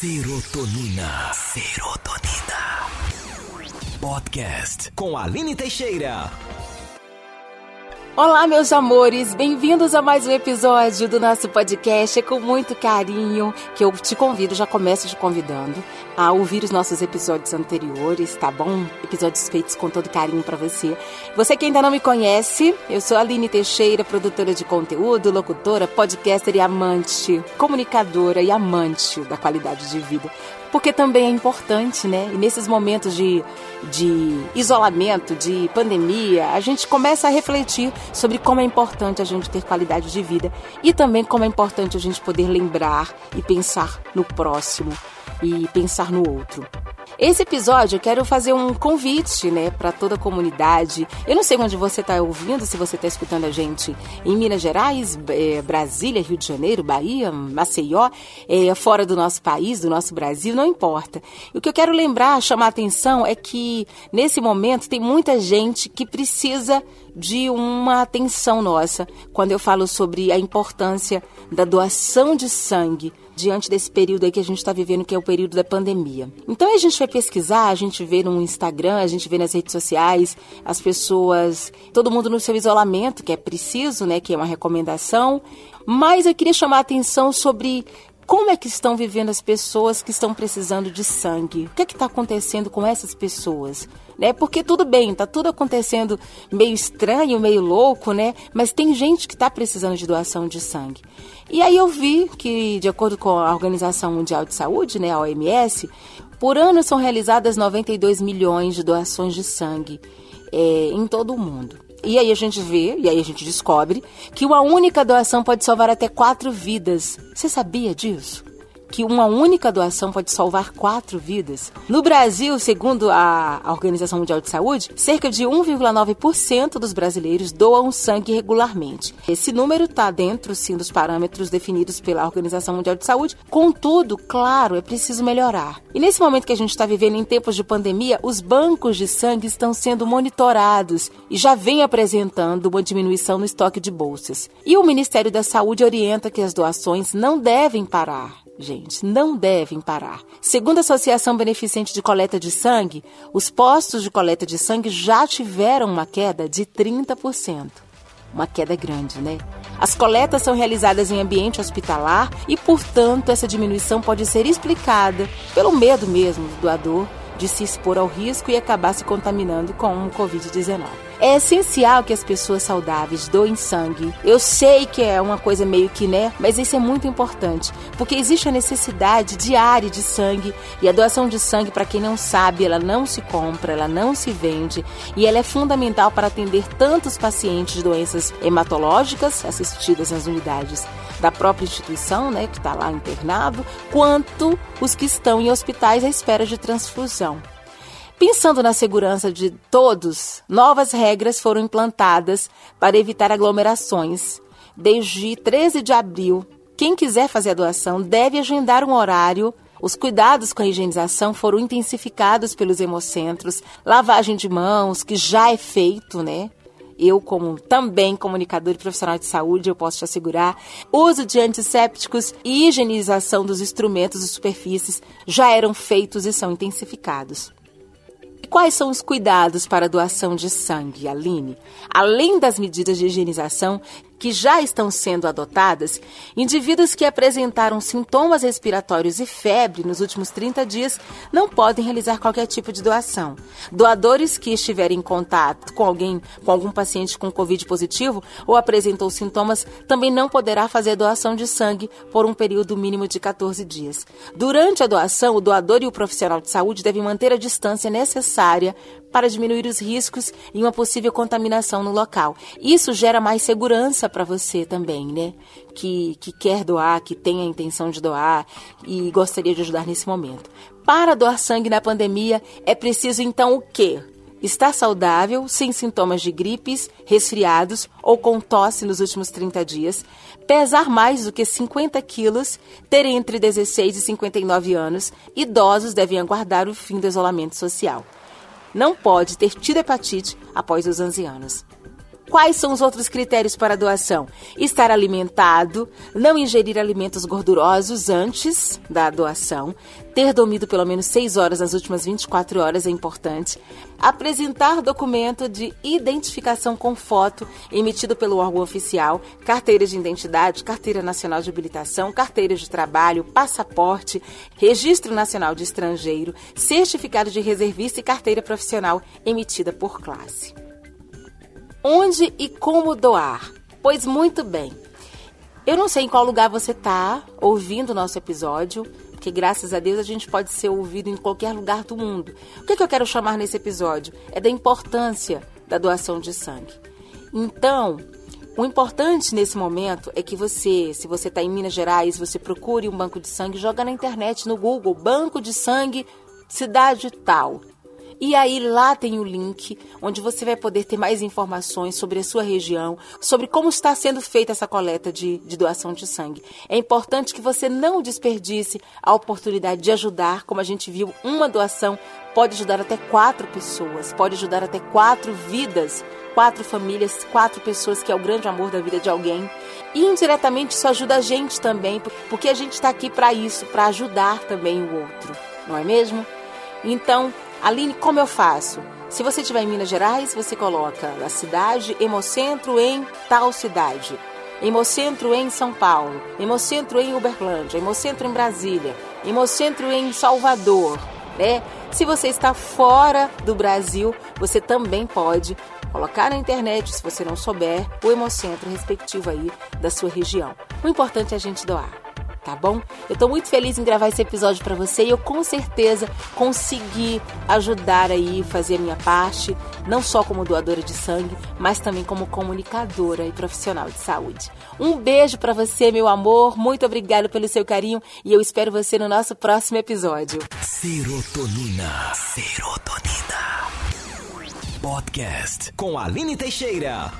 Serotonina. Serotonina. Podcast com Aline Teixeira. Olá, meus amores, bem-vindos a mais um episódio do nosso podcast. É com muito carinho que eu te convido, já começo te convidando a ouvir os nossos episódios anteriores, tá bom? Episódios feitos com todo carinho para você. Você que ainda não me conhece, eu sou Aline Teixeira, produtora de conteúdo, locutora, podcaster e amante, comunicadora e amante da qualidade de vida porque também é importante, né? E nesses momentos de, de isolamento, de pandemia, a gente começa a refletir sobre como é importante a gente ter qualidade de vida e também como é importante a gente poder lembrar e pensar no próximo e pensar no outro. Esse episódio eu quero fazer um convite, né, para toda a comunidade. Eu não sei onde você está ouvindo, se você está escutando a gente em Minas Gerais, é, Brasília, Rio de Janeiro, Bahia, Maceió, é, fora do nosso país, do nosso Brasil, não importa. O que eu quero lembrar, chamar a atenção é que nesse momento tem muita gente que precisa de uma atenção nossa quando eu falo sobre a importância da doação de sangue diante desse período aí que a gente está vivendo, que é o período da pandemia. Então a gente vai pesquisar, a gente vê no Instagram, a gente vê nas redes sociais, as pessoas, todo mundo no seu isolamento, que é preciso, né, que é uma recomendação. Mas eu queria chamar a atenção sobre como é que estão vivendo as pessoas que estão precisando de sangue? O que é está acontecendo com essas pessoas? Né? Porque tudo bem, está tudo acontecendo meio estranho, meio louco, né? Mas tem gente que está precisando de doação de sangue. E aí eu vi que, de acordo com a Organização Mundial de Saúde, né, a OMS, por ano são realizadas 92 milhões de doações de sangue é, em todo o mundo. E aí a gente vê, e aí a gente descobre, que uma única doação pode salvar até quatro vidas. Você sabia disso? Que uma única doação pode salvar quatro vidas. No Brasil, segundo a Organização Mundial de Saúde, cerca de 1,9% dos brasileiros doam sangue regularmente. Esse número está dentro, sim, dos parâmetros definidos pela Organização Mundial de Saúde. Contudo, claro, é preciso melhorar. E nesse momento que a gente está vivendo em tempos de pandemia, os bancos de sangue estão sendo monitorados e já vem apresentando uma diminuição no estoque de bolsas. E o Ministério da Saúde orienta que as doações não devem parar gente, não devem parar. Segundo a Associação Beneficente de Coleta de Sangue, os postos de coleta de sangue já tiveram uma queda de 30%. Uma queda grande, né? As coletas são realizadas em ambiente hospitalar e, portanto, essa diminuição pode ser explicada pelo medo mesmo do doador de se expor ao risco e acabar se contaminando com o Covid-19. É essencial que as pessoas saudáveis doem sangue. Eu sei que é uma coisa meio que, né? Mas isso é muito importante, porque existe a necessidade diária de sangue e a doação de sangue, para quem não sabe, ela não se compra, ela não se vende e ela é fundamental para atender tantos pacientes de doenças hematológicas assistidas nas unidades da própria instituição, né, que está lá internado, quanto os que estão em hospitais à espera de transfusão. Pensando na segurança de todos, novas regras foram implantadas para evitar aglomerações. Desde 13 de abril, quem quiser fazer a doação deve agendar um horário. Os cuidados com a higienização foram intensificados pelos hemocentros, lavagem de mãos, que já é feito, né? Eu, como também comunicador e profissional de saúde, eu posso te assegurar, uso de antissépticos e higienização dos instrumentos e superfícies já eram feitos e são intensificados. Quais são os cuidados para a doação de sangue, Aline? Além das medidas de higienização que já estão sendo adotadas, indivíduos que apresentaram sintomas respiratórios e febre nos últimos 30 dias não podem realizar qualquer tipo de doação. Doadores que estiverem em contato com alguém, com algum paciente com Covid positivo ou apresentou sintomas, também não poderá fazer doação de sangue por um período mínimo de 14 dias. Durante a doação, o doador e o profissional de saúde devem manter a distância necessária para diminuir os riscos e uma possível contaminação no local. Isso gera mais segurança para você também, né? Que, que quer doar, que tem a intenção de doar e gostaria de ajudar nesse momento. Para doar sangue na pandemia, é preciso então o quê? Estar saudável, sem sintomas de gripes, resfriados ou com tosse nos últimos 30 dias, pesar mais do que 50 quilos, ter entre 16 e 59 anos, idosos devem aguardar o fim do isolamento social não pode ter tido hepatite após os 11 anos. Quais são os outros critérios para a doação? Estar alimentado, não ingerir alimentos gordurosos antes da doação, ter dormido pelo menos 6 horas nas últimas 24 horas é importante, apresentar documento de identificação com foto emitido pelo órgão oficial, carteira de identidade, carteira nacional de habilitação, carteira de trabalho, passaporte, registro nacional de estrangeiro, certificado de reservista e carteira profissional emitida por classe. Onde e como doar? Pois muito bem. Eu não sei em qual lugar você está ouvindo o nosso episódio, porque graças a Deus a gente pode ser ouvido em qualquer lugar do mundo. O que, é que eu quero chamar nesse episódio? É da importância da doação de sangue. Então, o importante nesse momento é que você, se você está em Minas Gerais, você procure um banco de sangue, joga na internet, no Google, banco de sangue, cidade tal. E aí lá tem o link onde você vai poder ter mais informações sobre a sua região, sobre como está sendo feita essa coleta de, de doação de sangue. É importante que você não desperdice a oportunidade de ajudar, como a gente viu, uma doação pode ajudar até quatro pessoas, pode ajudar até quatro vidas, quatro famílias, quatro pessoas, que é o grande amor da vida de alguém. E indiretamente isso ajuda a gente também, porque a gente está aqui para isso, para ajudar também o outro, não é mesmo? Então, Aline, como eu faço? Se você estiver em Minas Gerais, você coloca a cidade Hemocentro em tal cidade. Hemocentro em São Paulo, Hemocentro em Uberlândia, Hemocentro em Brasília, Hemocentro em Salvador. Né? Se você está fora do Brasil, você também pode colocar na internet, se você não souber, o Hemocentro respectivo aí da sua região. O importante é a gente doar tá bom? Eu tô muito feliz em gravar esse episódio para você e eu com certeza consegui ajudar aí, fazer a minha parte, não só como doadora de sangue, mas também como comunicadora e profissional de saúde. Um beijo para você, meu amor, muito obrigado pelo seu carinho e eu espero você no nosso próximo episódio. Serotonina. Serotonina. Podcast com Aline Teixeira.